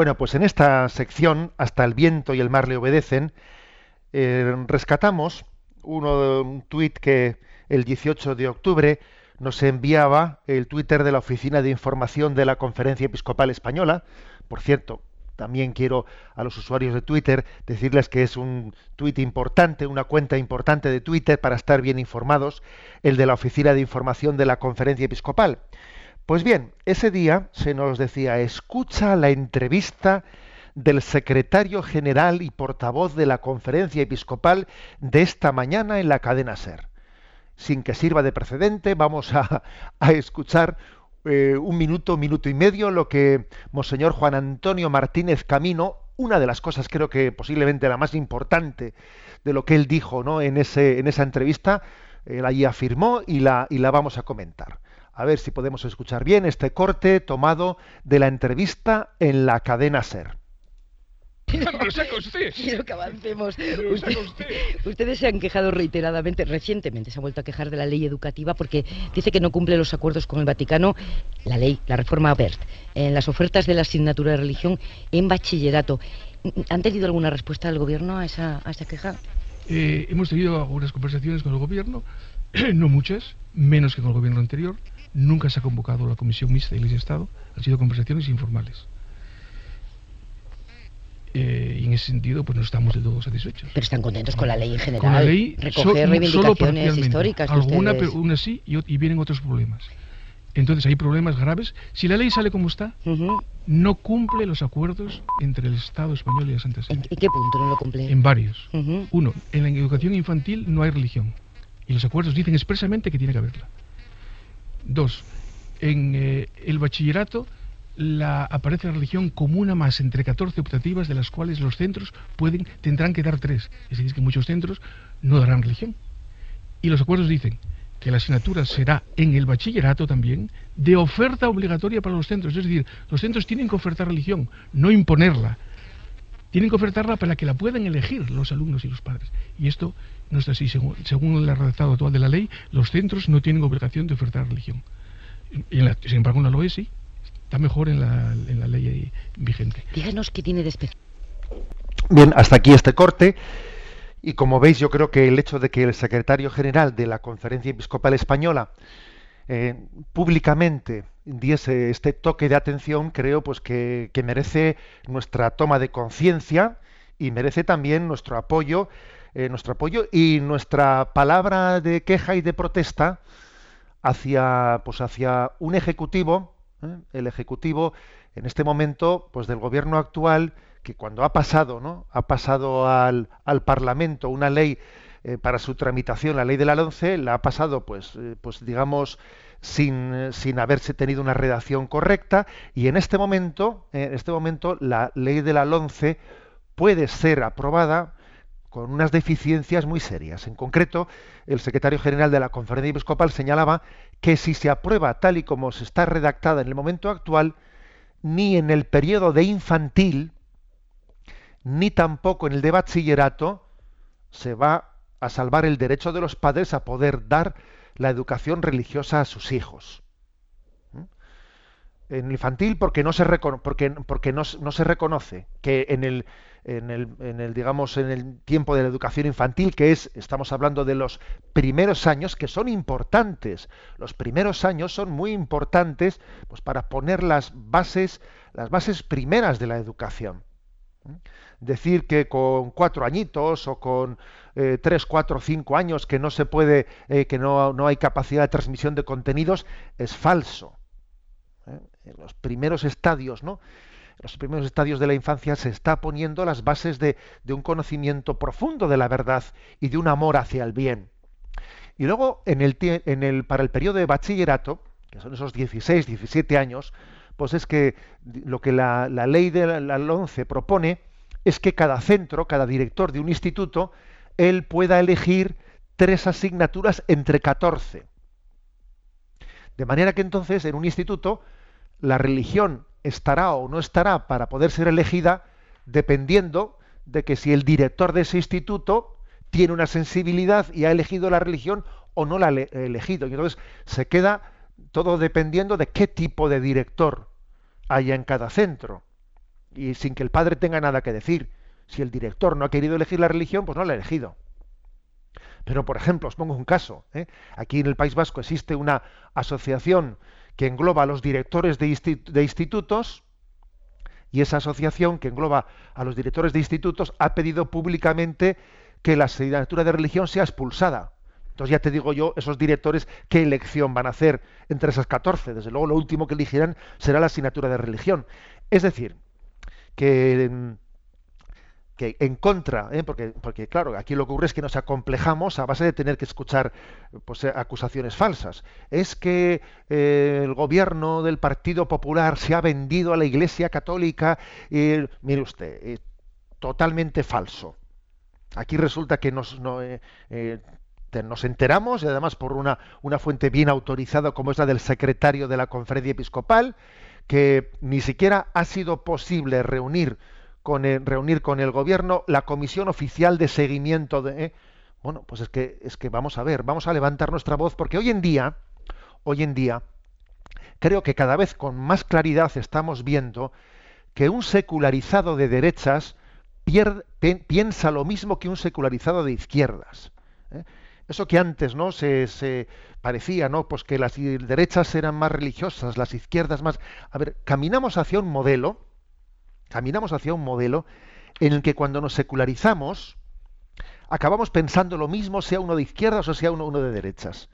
Bueno, pues en esta sección, hasta el viento y el mar le obedecen, eh, rescatamos uno, un tuit que el 18 de octubre nos enviaba el Twitter de la Oficina de Información de la Conferencia Episcopal Española. Por cierto, también quiero a los usuarios de Twitter decirles que es un tuit importante, una cuenta importante de Twitter para estar bien informados, el de la Oficina de Información de la Conferencia Episcopal. Pues bien, ese día se nos decía, escucha la entrevista del secretario general y portavoz de la conferencia episcopal de esta mañana en la cadena SER. Sin que sirva de precedente, vamos a, escuchar eh, un minuto, minuto y medio lo que Monseñor Juan Antonio Martínez Camino, una de las cosas creo que posiblemente la más importante de lo que él dijo ¿no? en, ese, en esa entrevista, él allí afirmó y la, y la vamos a comentar. A ver si podemos escuchar bien este corte tomado de la entrevista en la cadena SER. (laughs) (laughs) Quiero que avancemos. ustedes se han quejado reiteradamente, recientemente se han vuelto a quejar de la ley educativa porque dice que no cumple los acuerdos con el Vaticano, la ley, la reforma BERT, en las ofertas de la asignatura de religión en bachillerato. ¿Han tenido alguna respuesta del gobierno a esa, a esa queja? Eh, hemos tenido algunas conversaciones con el gobierno, (clears throat) no muchas, menos que con el gobierno anterior. Nunca se ha convocado la Comisión Mixta de Iglesia-Estado, han sido conversaciones informales. Eh, y en ese sentido, pues no estamos del todo satisfechos. Pero están contentos con la ley en general. Con la ley, recoger reivindicaciones solo históricas. Alguna, pero una sí, y, y, vienen otros problemas. entonces hay problemas graves. Si la ley sale como está, no cumple los acuerdos entre el Estado español y la Santa Sede. ¿En qué punto no lo cumple? En varios. Uno, en la educación infantil no hay religión. Y los acuerdos dicen expresamente que tiene que haberla. Dos, en eh, el bachillerato la, aparece la religión como una más entre 14 optativas de las cuales los centros pueden, tendrán que dar tres. Es decir, que muchos centros no darán religión. Y los acuerdos dicen que la asignatura será en el bachillerato también de oferta obligatoria para los centros. Es decir, los centros tienen que ofertar religión, no imponerla. Tienen que ofertarla para que la puedan elegir los alumnos y los padres. Y esto no está así. Según, según el redactado actual de la ley, los centros no tienen obligación de ofertar religión. Y sin embargo, en la LOE sí. Está mejor en la, en la ley vigente. Díganos qué tiene de especial. Bien, hasta aquí este corte. Y como veis, yo creo que el hecho de que el secretario general de la Conferencia Episcopal Española eh, públicamente diese este toque de atención, creo pues que, merece nuestra toma de conciencia y merece también nuestro apoyo, eh, nuestro apoyo y nuestra palabra de queja y de protesta hacia, pues hacia un ejecutivo, ¿eh? el ejecutivo en este momento, pues del gobierno actual que cuando ha pasado, ¿no? Ha pasado al, al Parlamento una ley eh, para su tramitación, la ley de la LONCE, la ha pasado, pues, pues digamos, sin, sin, haberse tenido una redacción correcta, y en este momento, en este momento, la ley de la LONCE puede ser aprobada con unas deficiencias muy serias. En concreto, el secretario general de la Conferencia Episcopal señalaba que si se aprueba tal y como se está redactada en el momento actual, ni en el periodo de infantil, ni tampoco en el de bachillerato se va a salvar el derecho de los padres a poder dar la educación religiosa a sus hijos. ¿Mm? En infantil porque no se porque, porque no, se reconoce que en el, en el, en el digamos en el tiempo de la educación infantil que es estamos hablando de los primeros años que son importantes los primeros años son muy importantes pues para poner las bases las bases primeras de la educación decir que con cuatro añitos o con eh, tres, cuatro, cinco años que no se puede, eh, que no, no, hay capacidad de transmisión de contenidos, es falso. ¿eh? En los primeros estadios, ¿no? Los primeros estadios de la infancia se está poniendo las bases de, un conocimiento profundo de la verdad y de un amor hacia el bien. Y luego, en el, para el periodo de bachillerato, que son esos 16, 17 años, pues es que lo que la, ley de la 11 propone es que cada centro, cada director de un instituto, él pueda elegir tres asignaturas entre 14. De manera que entonces en un instituto la religión estará o no estará para poder ser elegida dependiendo de que si el director de ese instituto tiene una sensibilidad y ha elegido la religión o no la ha elegido. Y entonces se queda todo dependiendo de qué tipo de director haya en cada centro y sin que el padre tenga nada que decir. Si el director no ha querido elegir la religión, pues no la ha elegido. Pero, por ejemplo, os pongo un caso. ¿eh? Aquí en el País Vasco existe una asociación que engloba a los directores de, institutos y esa asociación que engloba a los directores de institutos ha pedido públicamente que la asignatura de religión sea expulsada. Entonces ya te digo yo, esos directores, qué elección van a hacer entre esas 14. Desde luego lo último que elegirán será la asignatura de religión. Es decir, que, que en contra, ¿eh? porque, porque claro, aquí lo que ocurre es que nos acomplejamos a base de tener que escuchar pues, acusaciones falsas. Es que eh, el gobierno del Partido Popular se ha vendido a la Iglesia Católica. y mire usted, eh, totalmente falso. Aquí resulta que nos, nos enteramos, y además por una, una fuente bien autorizada como es la del secretario de la conferencia episcopal, que ni siquiera ha sido posible reunir con el, reunir con el gobierno la comisión oficial de seguimiento de ¿eh? bueno pues es que es que vamos a ver vamos a levantar nuestra voz porque hoy en día hoy en día creo que cada vez con más claridad estamos viendo que un secularizado de derechas piensa lo mismo que un secularizado de izquierdas ¿eh? eso que antes no se, se, parecía, ¿no? Pues que las derechas eran más religiosas, las izquierdas más. A ver, caminamos hacia un modelo, caminamos hacia un modelo en el que cuando nos secularizamos, acabamos pensando lo mismo, sea uno de izquierdas o sea uno, de derechas.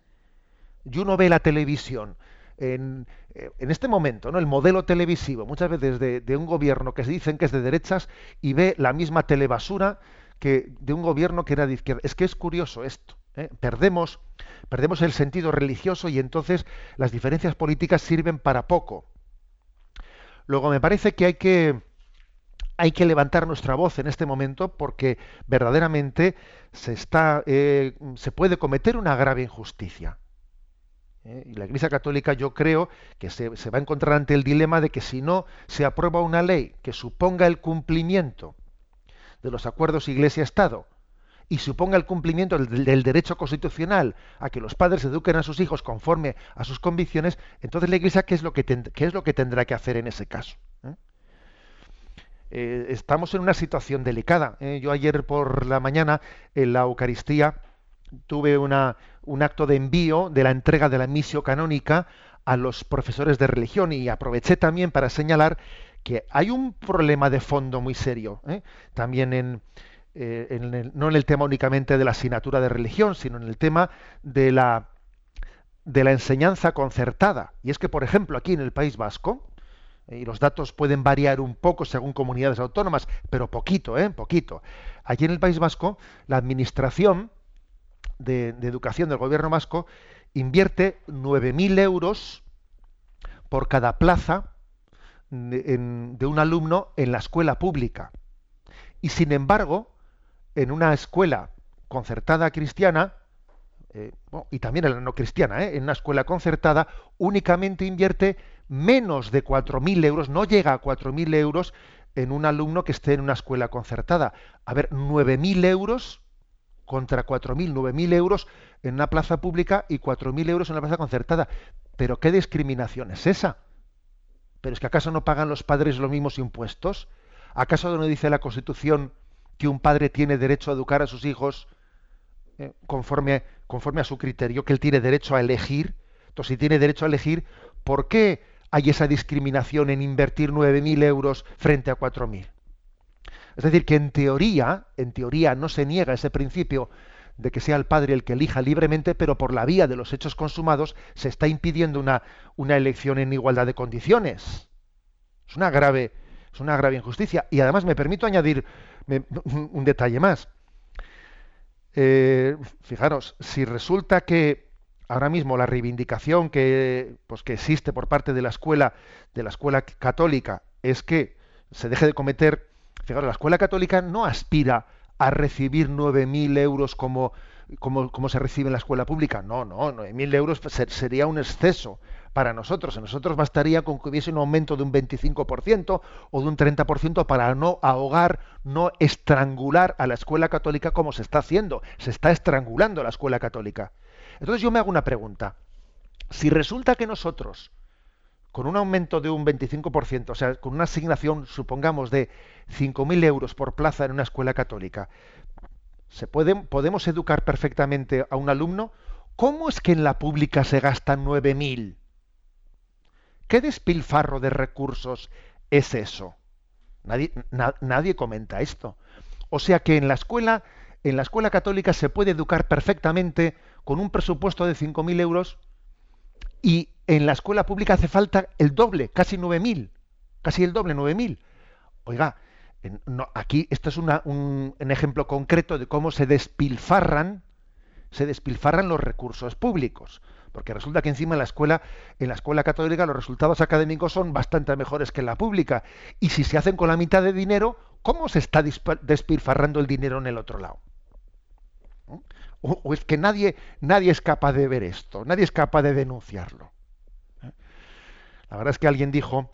Y uno ve la televisión en, eh, en este momento, ¿no? El modelo televisivo, muchas veces de, de un gobierno que se dicen que es de derechas y ve la misma telebasura que de un gobierno que era de izquierda. Es que es curioso esto. ¿eh? Perdemos, perdemos el sentido religioso y entonces las diferencias políticas sirven para poco. Luego me parece que hay que hay que levantar nuestra voz en este momento porque verdaderamente se eh, puede cometer una grave injusticia. ¿eh? Y la Iglesia Católica yo creo que se, va a encontrar ante el dilema de que si no se aprueba una ley que suponga el cumplimiento de los acuerdos Iglesia-Estado y suponga el cumplimiento del, derecho constitucional a que los padres eduquen a sus hijos conforme a sus convicciones, entonces la Iglesia, ¿qué es lo que, qué es lo que tendrá que hacer en ese caso? ¿Eh? Estamos en una situación delicada. ¿eh? Yo ayer por la mañana en la Eucaristía tuve una, un acto de envío de la entrega de la misio canónica a los profesores de religión y aproveché también para señalar que hay un problema de fondo muy serio, ¿eh? también en, en no en el tema únicamente de la asignatura de religión, sino en el tema de la, de la enseñanza concertada. Y es que, por ejemplo, aquí en el País Vasco, y los datos pueden variar un poco según comunidades autónomas, pero poquito, ¿eh? Poquito. Aquí en el País Vasco, la administración de, educación del gobierno vasco invierte 9.000 euros por cada plaza de un alumno en la escuela pública. Y sin embargo, en una escuela concertada cristiana, eh, bueno, y también en la no cristiana, ¿eh? en una escuela concertada, únicamente invierte menos de 4.000 euros, no llega a 4.000 euros en un alumno que esté en una escuela concertada. A ver, 9.000 euros contra 4.000, 9.000 euros en una plaza pública y 4.000 euros en una plaza concertada. Pero ¿qué discriminación es esa? ¿Pero es que acaso no pagan los padres los mismos impuestos? ¿Acaso no dice la Constitución que un padre tiene derecho a educar a sus hijos eh, conforme, conforme a su criterio, que él tiene derecho a elegir? Entonces, si tiene derecho a elegir, ¿por qué hay esa discriminación en invertir 9.000 euros frente a 4.000? Es decir, que en teoría, en teoría no se niega ese principio de que sea el padre el que elija libremente, pero por la vía de los hechos consumados se está impidiendo una, una elección en igualdad de condiciones. Es una grave, es una grave injusticia. Y además me permito añadir un detalle más. Eh, fijaros, si resulta que ahora mismo la reivindicación que, pues, que existe por parte de la escuela, de la escuela católica, es que se deje de cometer, fijaros, la escuela católica no aspira a recibir 9.000 euros como, como, como, se recibe en la escuela pública. No, no, 9.000 euros sería un exceso para nosotros. A nosotros bastaría con que hubiese un aumento de un 25% o de un 30% para no ahogar, no estrangular a la escuela católica como se está haciendo. Se está estrangulando la escuela católica. Entonces yo me hago una pregunta. Si resulta que nosotros, con un aumento de un 25%, o sea, con una asignación, supongamos, de 5.000 euros por plaza en una escuela católica, ¿se pueden, ¿podemos educar perfectamente a un alumno? ¿Cómo es que en la pública se gastan 9.000? ¿Qué despilfarro de recursos es eso? Nadie, na, nadie comenta esto. O sea que en la escuela, en la escuela católica se puede educar perfectamente con un presupuesto de 5.000 euros y en la escuela pública hace falta el doble, casi 9.000, casi el doble, 9.000. Oiga, aquí esto es un, un, ejemplo concreto de cómo se despilfarran, se despilfarran los recursos públicos, porque resulta que encima en la escuela, en la escuela católica los resultados académicos son bastante mejores que en la pública, y si se hacen con la mitad de dinero, ¿cómo se está despilfarrando el dinero en el otro lado? O, es que nadie, nadie es capaz de ver esto, nadie es capaz de denunciarlo. La verdad es que alguien dijo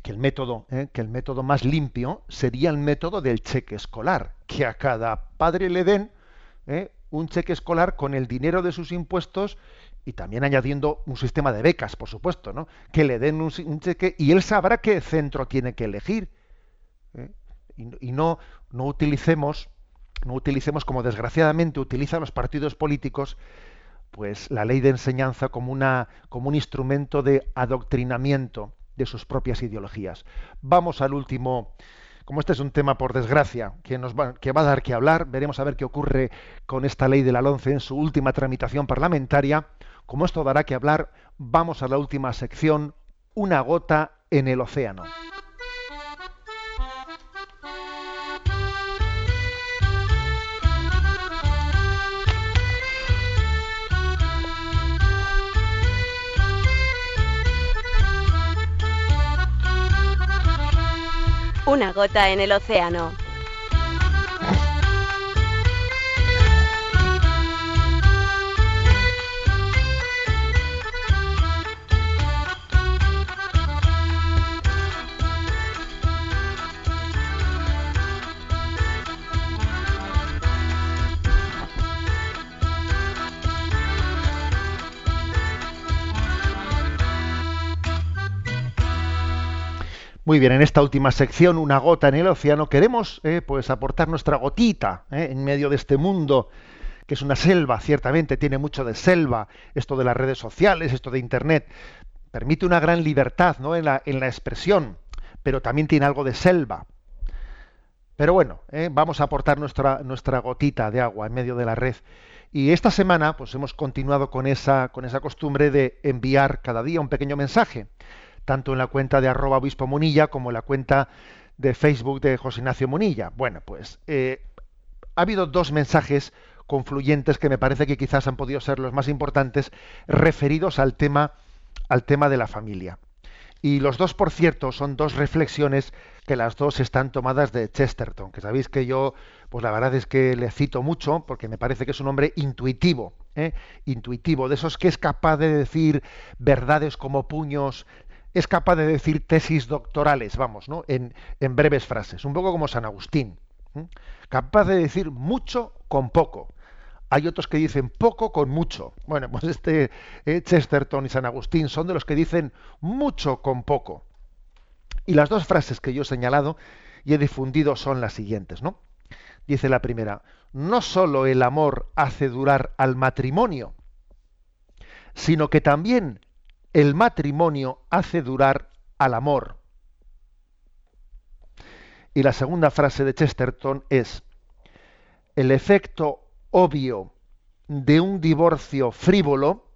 que el método, ¿eh? que el método más limpio sería el método del cheque escolar, que a cada padre le den ¿eh? un cheque escolar con el dinero de sus impuestos y también añadiendo un sistema de becas, por supuesto, ¿no? Que le den un, cheque y él sabrá qué centro tiene que elegir. ¿eh? Y, y, no, no utilicemos, no utilicemos como desgraciadamente utilizan los partidos políticos, pues la ley de enseñanza como una, como un instrumento de adoctrinamiento de sus propias ideologías. Vamos al último, como este es un tema por desgracia que nos va, que va a dar que hablar, veremos a ver qué ocurre con esta ley de la LONCE en su última tramitación parlamentaria como esto dará que hablar, vamos a la última sección, una gota en el océano. Una gota en el océano. Muy bien, en esta última sección, una gota en el océano, queremos eh, pues aportar nuestra gotita eh, en medio de este mundo que es una selva, ciertamente tiene mucho de selva, esto de las redes sociales, esto de internet, permite una gran libertad ¿no? en, la, en la expresión, pero también tiene algo de selva. Pero bueno, eh, vamos a aportar nuestra, nuestra gotita de agua en medio de la red. Y esta semana, pues hemos continuado con esa, con esa costumbre de enviar cada día un pequeño mensaje tanto en la cuenta de arroba obispo Munilla como en la cuenta de Facebook de José Ignacio Munilla. Bueno, pues eh, ha habido dos mensajes confluyentes que me parece que quizás han podido ser los más importantes referidos al tema, al tema de la familia. Y los dos, por cierto, son dos reflexiones que las dos están tomadas de Chesterton, que sabéis que yo, pues la verdad es que le cito mucho, porque me parece que es un hombre intuitivo, ¿eh? intuitivo, de esos que es capaz de decir verdades como puños es capaz de decir tesis doctorales, vamos, ¿no? En, breves frases, un poco como San Agustín. Capaz de decir mucho con poco. Hay otros que dicen poco con mucho. Bueno, (laughs) pues este eh, Chesterton y San Agustín son de los que dicen mucho con poco. Y las dos frases que yo he señalado y he difundido son las siguientes, ¿no? Dice la primera, no sólo el amor hace durar al matrimonio, sino que también el matrimonio hace durar al amor. Y la segunda frase de Chesterton es, el efecto obvio de un divorcio frívolo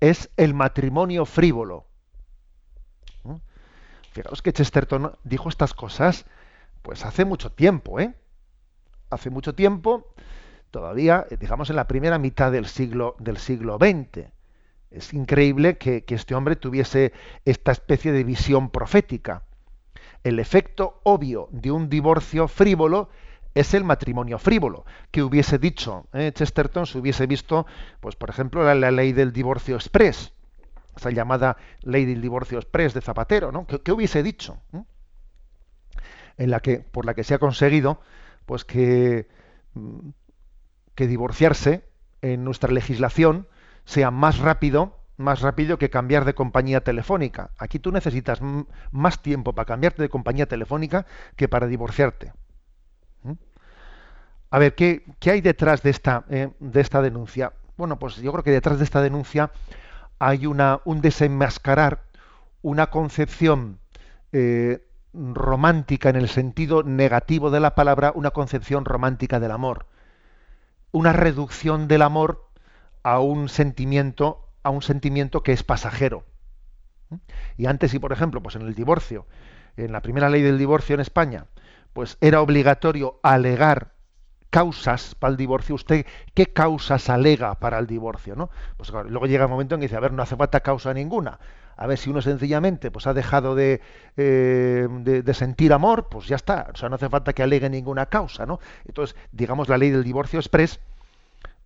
es el matrimonio frívolo. ¿Mm? Fijaos que Chesterton dijo estas cosas pues hace mucho tiempo, ¿eh? Hace mucho tiempo, todavía, digamos en la primera mitad del siglo del siglo XX. Es increíble que, este hombre tuviese esta especie de visión profética. El efecto obvio de un divorcio frívolo es el matrimonio frívolo. Que hubiese dicho eh, Chesterton si hubiese visto, pues por ejemplo, la, ley del divorcio express, esa llamada ley del divorcio express de Zapatero, ¿no? ¿Qué, hubiese dicho? En la que, por la que se ha conseguido, pues que, mm, que divorciarse en nuestra legislación sea más rápido, más rápido que cambiar de compañía telefónica. Aquí tú necesitas más tiempo para cambiarte de compañía telefónica que para divorciarte. ¿Mm? A ver, ¿qué, hay detrás de esta, eh, de esta denuncia? Bueno, pues yo creo que detrás de esta denuncia hay una, un desenmascarar una concepción eh, romántica en el sentido negativo de la palabra, una concepción romántica del amor. Una reducción del amor a un sentimiento, a un sentimiento que es pasajero. Y antes, si por ejemplo, pues en el divorcio, en la primera ley del divorcio en España, pues era obligatorio alegar causas para el divorcio, usted qué causas alega para el divorcio, ¿no? Pues luego llega el momento en que dice, a ver, no hace falta causa ninguna. A ver, si uno sencillamente pues ha dejado de, eh, de, de, sentir amor, pues ya está. O sea, no hace falta que alegue ninguna causa, ¿no? Entonces, digamos, la ley del divorcio express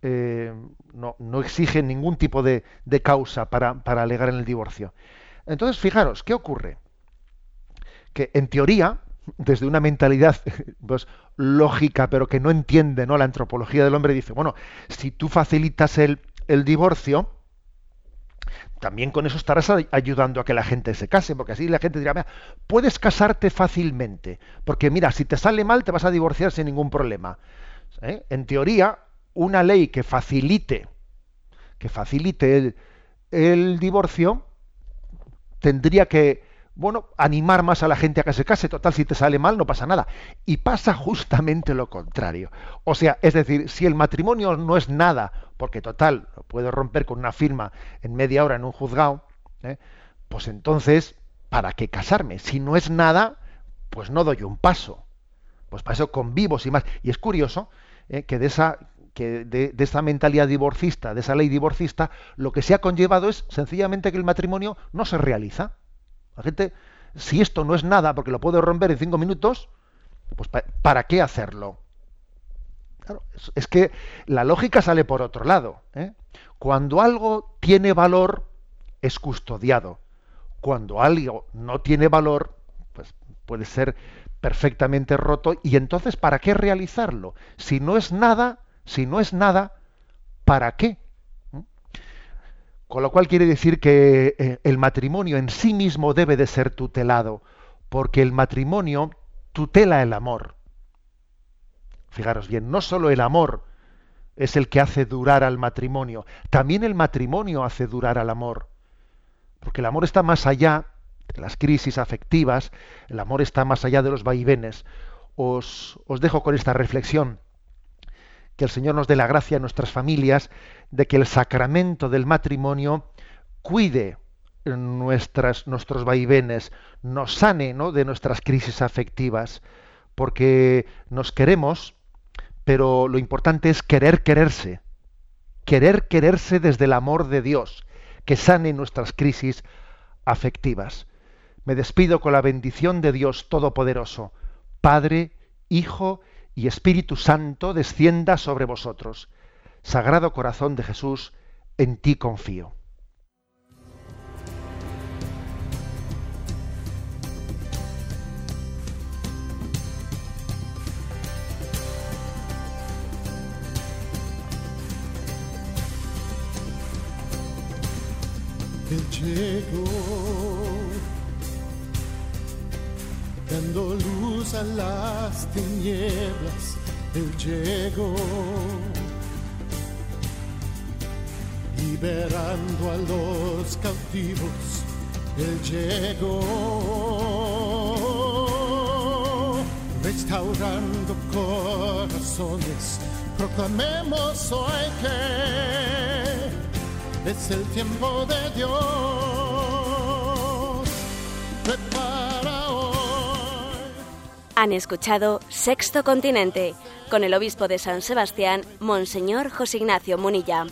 eh, no, exige ningún tipo de, causa para, alegar en el divorcio. Entonces, fijaros, ¿qué ocurre? Que en teoría, desde una mentalidad (laughs) pues, lógica, pero que no entiende ¿no? la antropología del hombre, dice, bueno, si tú facilitas el, el divorcio, también con eso estarás ayudando a que la gente se case, porque así la gente dirá, mira, puedes casarte fácilmente, porque mira, si te sale mal te vas a divorciar sin ningún problema. ¿Eh? En teoría, una ley que facilite, que facilite el, divorcio, tendría que bueno, animar más a la gente a que se case, total, si te sale mal no pasa nada. Y pasa justamente lo contrario. O sea, es decir, si el matrimonio no es nada, porque total, lo puedo romper con una firma en media hora en un juzgado, ¿eh? pues entonces, ¿para qué casarme? Si no es nada, pues no doy un paso. Pues para eso convivo y más. Y es curioso ¿eh? que de esa que de, de, esa mentalidad divorcista, de esa ley divorcista, lo que se ha conllevado es sencillamente que el matrimonio no se realiza. La gente, si esto no es nada, porque lo puedo romper en cinco minutos, pues ¿para qué hacerlo? Claro, es, es, que la lógica sale por otro lado. ¿eh? Cuando algo tiene valor, es custodiado. Cuando algo no tiene valor, pues puede ser perfectamente roto. Y entonces, ¿para qué realizarlo? Si no es nada, si no es nada, ¿para qué? Con lo cual quiere decir que eh, el matrimonio en sí mismo debe de ser tutelado, porque el matrimonio tutela el amor. Fijaros bien, no solo el amor es el que hace durar al matrimonio, también el matrimonio hace durar al amor. Porque el amor está más allá de las crisis afectivas, el amor está más allá de los vaivenes. Os, os dejo con esta reflexión que el Señor nos dé la gracia a nuestras familias de que el sacramento del matrimonio cuide nuestros vaivenes, nos sane ¿no? de nuestras crisis afectivas, porque nos queremos, pero lo importante es querer quererse, querer quererse desde el amor de Dios, que sane nuestras crisis afectivas. Me despido con la bendición de Dios Todopoderoso, Padre, Hijo y Espíritu Santo descienda sobre vosotros. Sagrado Corazón de Jesús, en ti confío. A las tinieblas. Él llegó liberando a los cautivos. Él llegó restaurando corazones. Proclamemos hoy que es el tiempo de Dios. Han escuchado Sexto Continente con el obispo de San Sebastián, Monseñor José Ignacio Munilla.